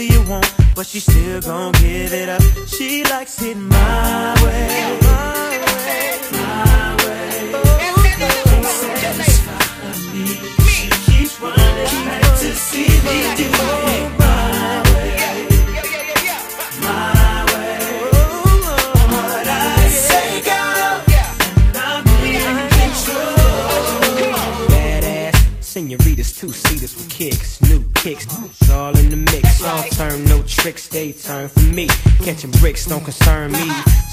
whatever you want, but she still gon' give it up. She likes it my way. My way, my way. Oh, satisfy me. She keeps running back to see me do it my way. Senoritas, two-seaters with kicks, new kicks tricks they turn for me. Catching bricks don't concern me.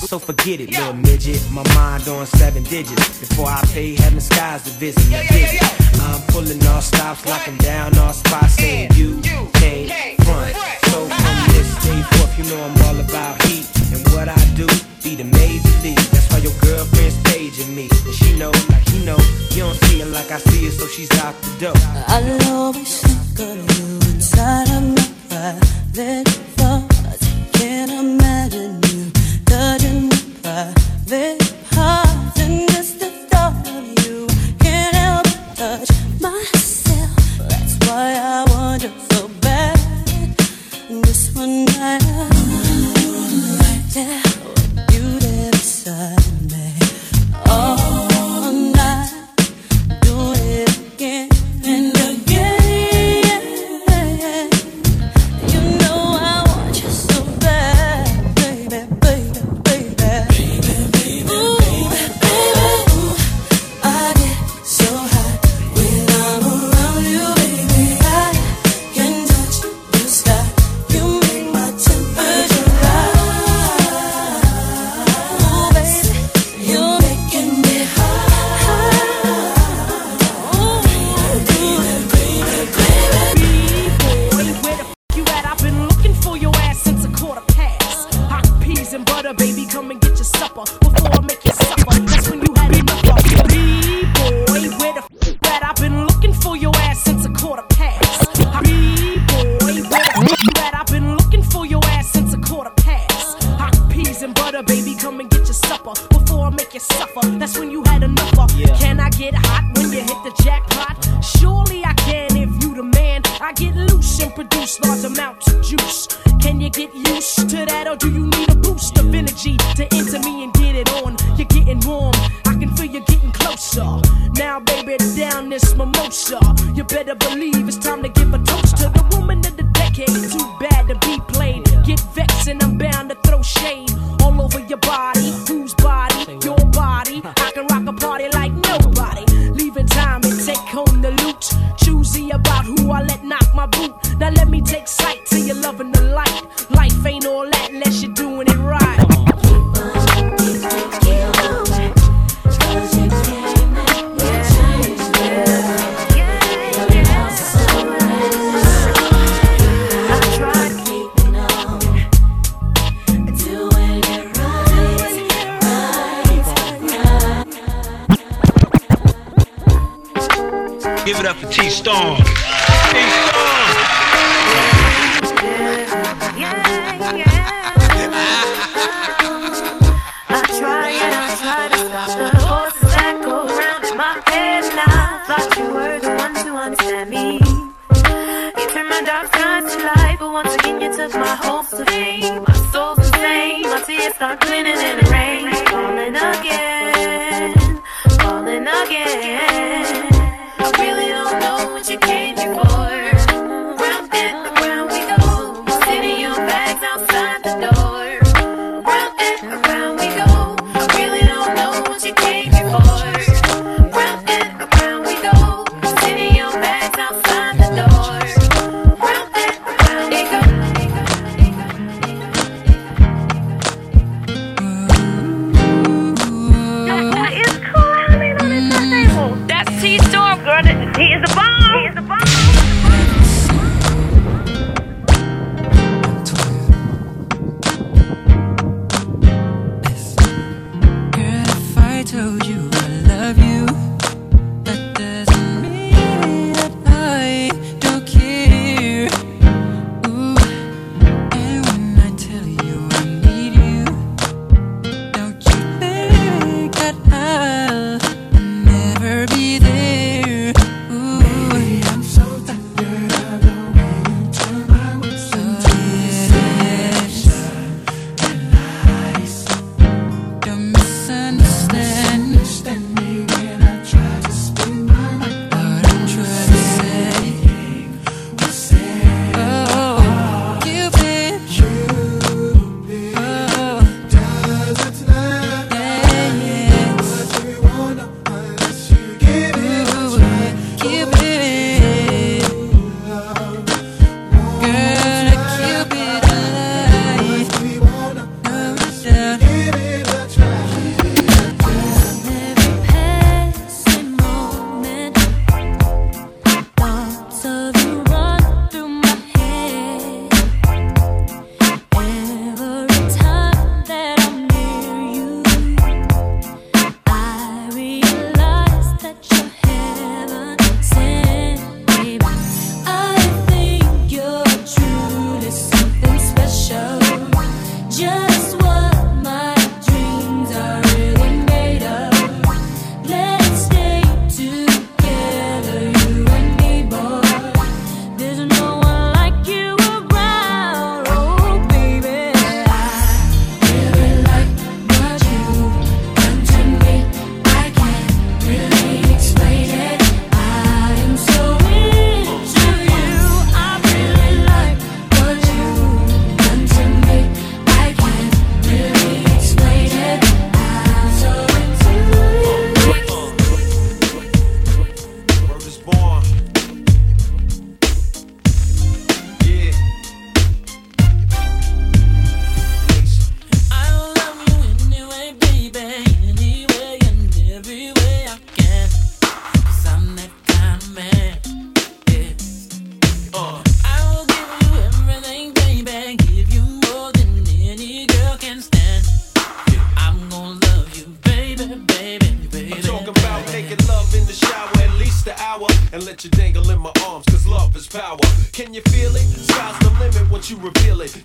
So forget it, little midget. My mind on seven digits. Before I pay heaven skies to visit me. I'm pulling all stops, locking down all spots, saying you can't front. So from this day forth, you know I'm produce large amounts of juice. Can you get used to that, or do you need a boost of energy to enter me and get it on? You're getting warm, I can feel you getting closer. Now, baby, down this mimosa. You better believe it's time Storm.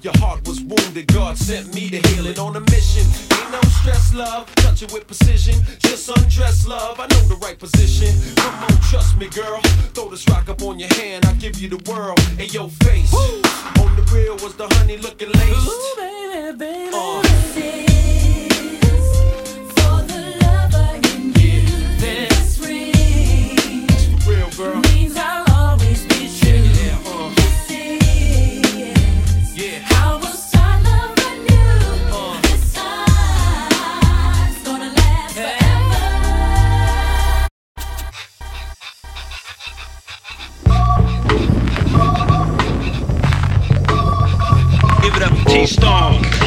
Your heart was wounded, God sent me to heal it on a mission. Ain't no stress, love, touch it with precision. Just undress, love, I know the right position. Come on, trust me, girl. Throw this rock up on your hand, I'll give you the world and your face. Woo! On the real was the honey looking laced. Ooh, baby, baby. Uh. Up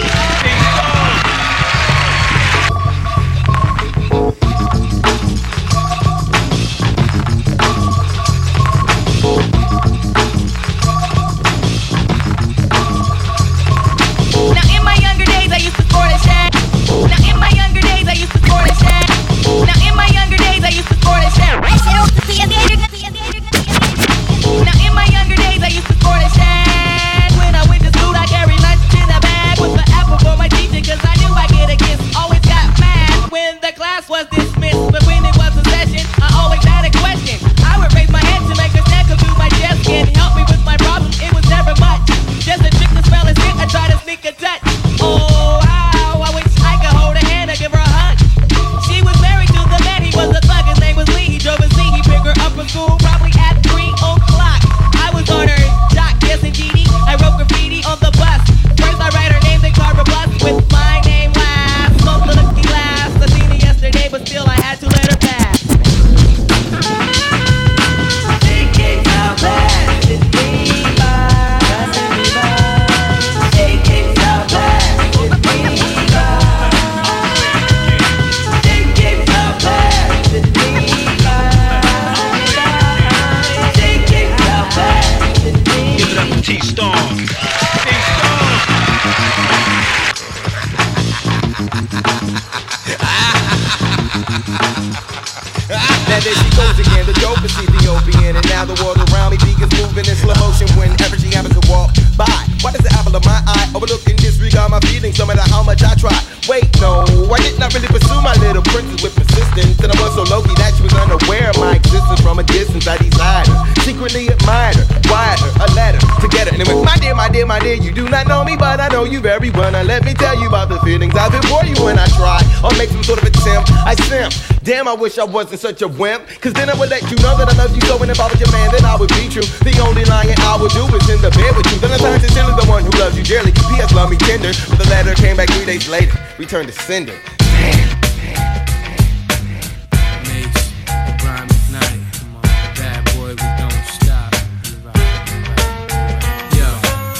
begins moving in slow motion Whenever she happens to walk by. Why does the apple of my eye overlook and disregard my feelings No matter how much I try? Wait, no, I did not really pursue my little princess with persistence And I was so low-key that she was unaware of my existence From a distance. I desired her, secretly admired her Wired her, a letter, together And it was my dear, my dear, my dear You do not know me, but I know you very well. Now let me tell you about the feelings I feel for you when I try Or make some sort of attempt, I simp Damn, I wish I wasn't such a wimp. Cause then I would let you know that I love you so. And if I was your man, then I would be true. The only lying I would do is in the bed with you. Then I'm time sincerely the one who loves you dearly. P.S. love me tender. But the letter came back three days later. Returned to sender. You you you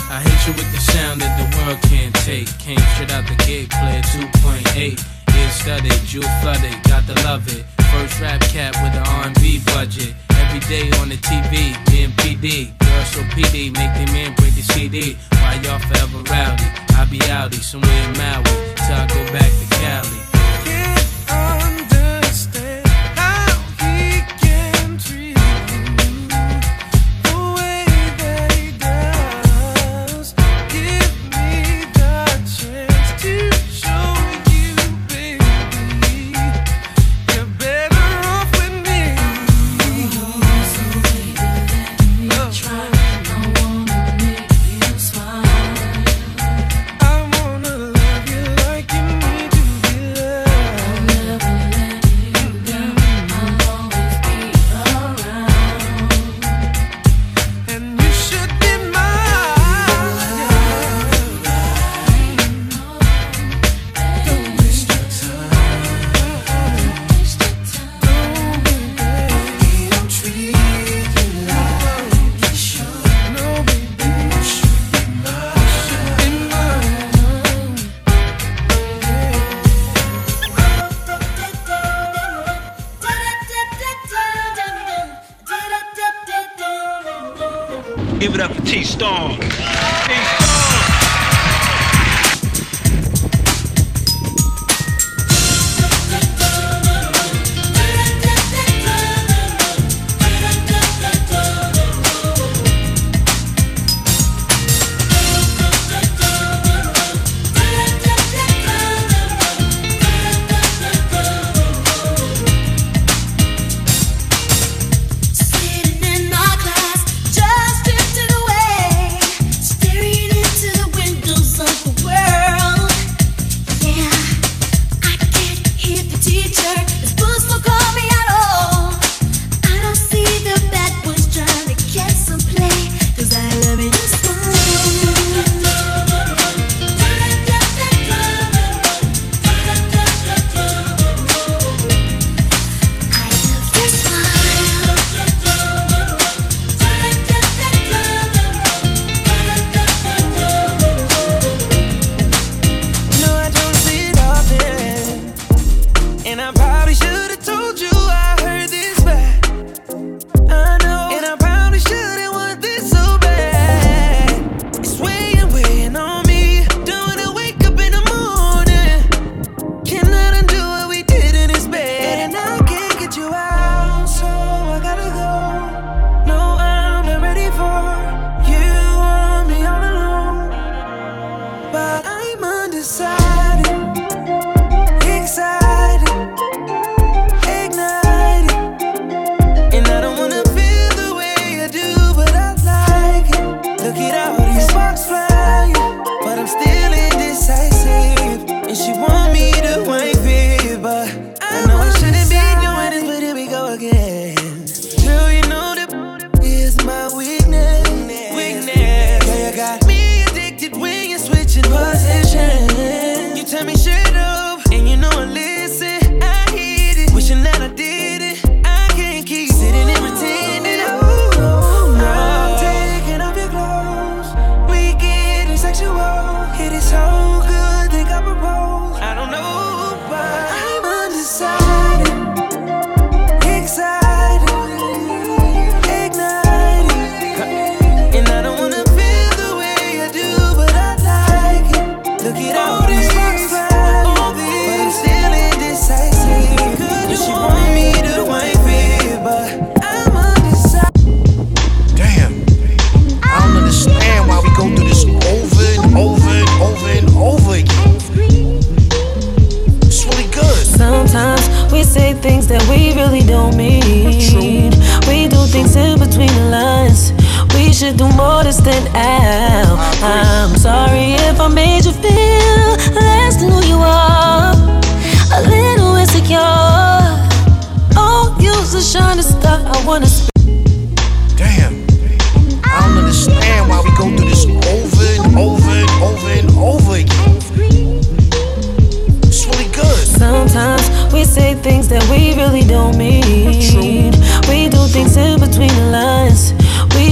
I you with the sound that the world can't take. Came straight out the gate, played 2.8. Ear studded, jewel flooded, got to love it. First rap cat with the R&B budget. Every day on the TV, me and PD. Girls so PD, make them man break the CD. Why y'all forever rowdy? I be outie somewhere in Maui till I go back to Cali.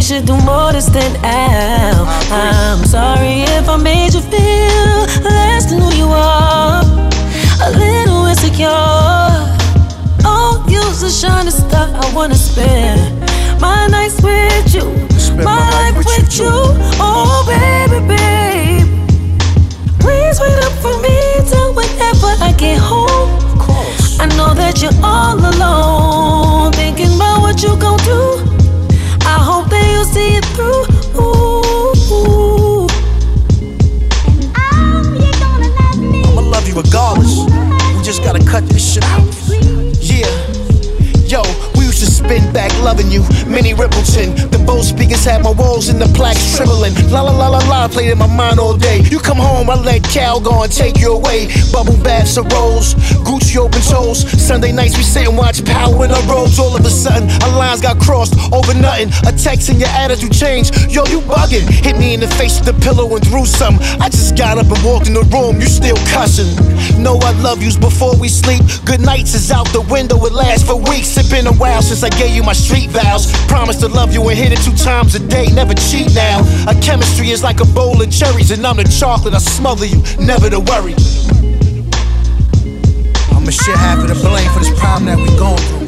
Should do more to stand out. I'm sorry if I made you feel less than who you are. A little insecure. Oh, you's a shining star. I wanna spend my nights with you, my life with you. Oh, baby, babe. Please wait up for me till whenever I get home. I know that you're all alone, loving you. Riperton. The Bose speakers had my walls and the plaques trembling. La la la la la played in my mind all day. You come home, I let Calgon take you away. Bubble baths of rose, Gucci open toes. Sunday nights we sit and watch Power in our robes. All of a sudden, our lines got crossed over nothing. A text and your attitude changed. Yo, you bugging. Hit me in the face with the pillow and threw some. I just got up and walked in the room. You still cussing. Know I love yous before we sleep. Good nights is out the window. It lasts for weeks. It's been a while since I gave you my street vows. Promise to love you and hit it two times a day. Never cheat now. Our chemistry is like a bowl of cherries, and I'm the chocolate. I smother you. Never to worry. I'ma share half of the blame for this problem that we going through.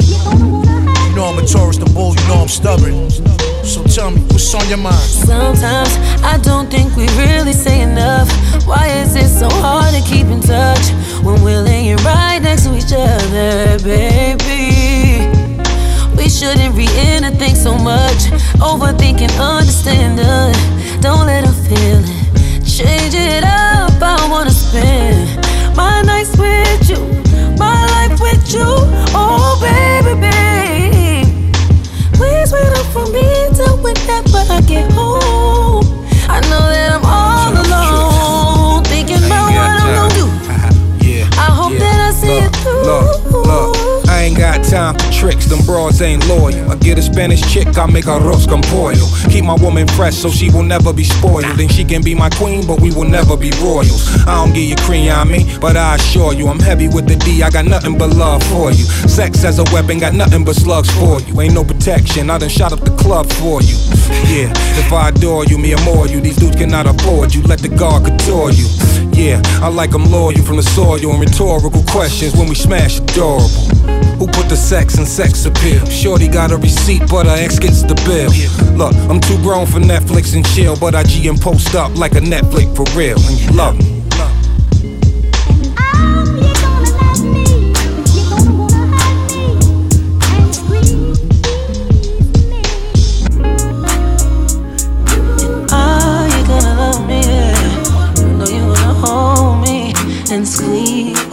You know I'm a Taurus, the bull. You know I'm stubborn. So tell me, what's on your mind? Sometimes I don't think we really tricks, them broads ain't loyal. I get a Spanish chick, I make her arroz con pollo. Keep my woman fresh so she will never be spoiled. And she can be my queen, but we will never be royals. I don't give you cream on me, but I assure you, I'm heavy with the D, I got nothing but love for you. Sex as a weapon, got nothing but slugs for you. Ain't no protection, I done shot up the club for you. Yeah, if I adore you, me or more you, these dudes cannot afford you. Let the guard couture you. Yeah, I like them loyal from the soil and rhetorical questions when we smash adorable. Who put the sex in sex appeal. Shorty got a receipt, but her ex gets the bill. Look, I'm too grown for Netflix and chill, but I G and post up like a Netflix for real. And ah, you love me. and squeeze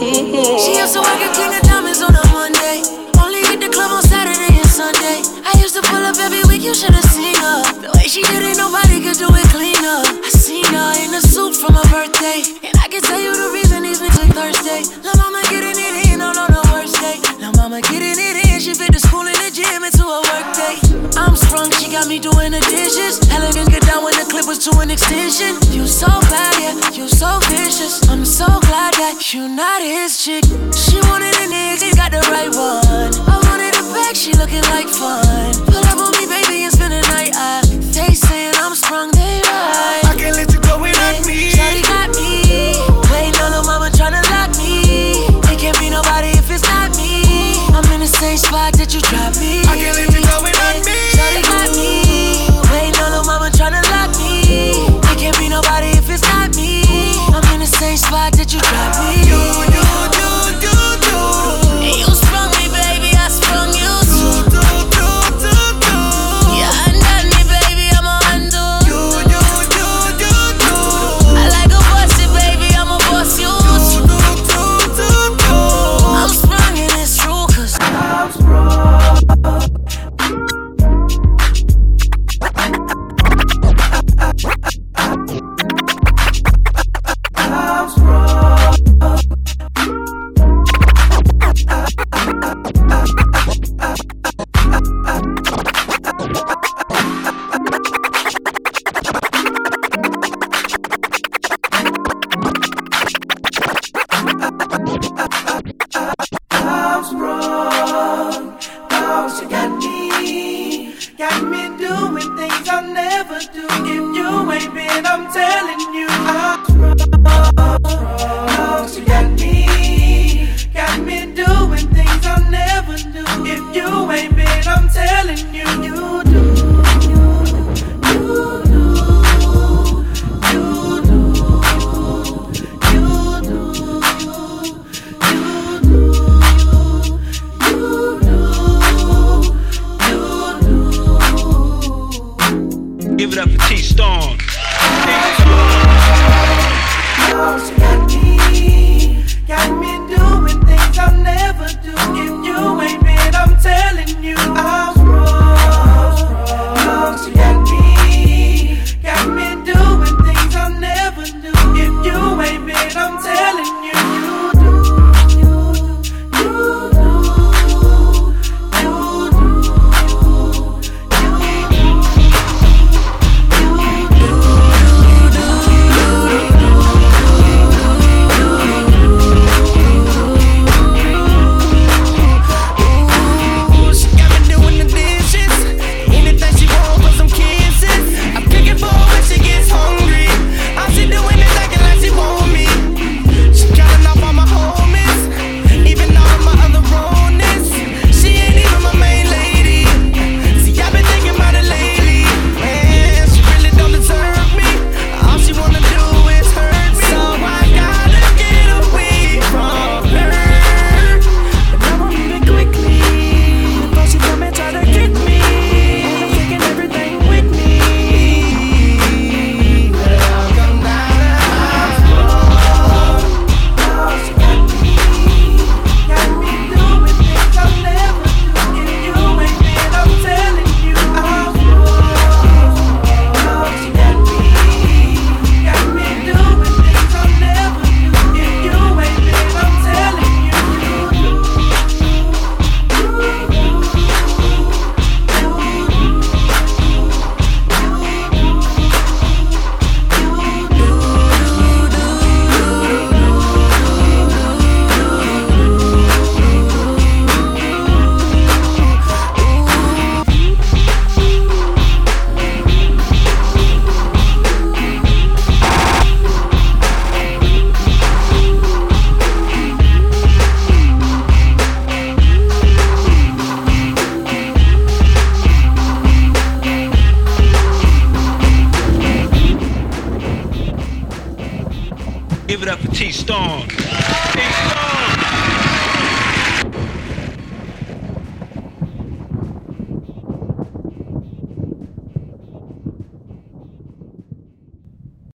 for my birthday. And I can tell you the reason these niggas are thirsty. La mama getting it in on, on her worst day. La mama getting it in, she fit the school and the gym into a work day. I'm strong, she got me doing the dishes. Elegant get down when the clip was to an extension. You so bad, yeah, you so vicious. I'm so glad that you not his chick. She wanted a nigga, got the right one. I wanted a bag, she looking like fun. Pull up on me, baby, and spend the night. I, they saying I'm strong, they right. I can't let same spot that you dropped me. I can't leave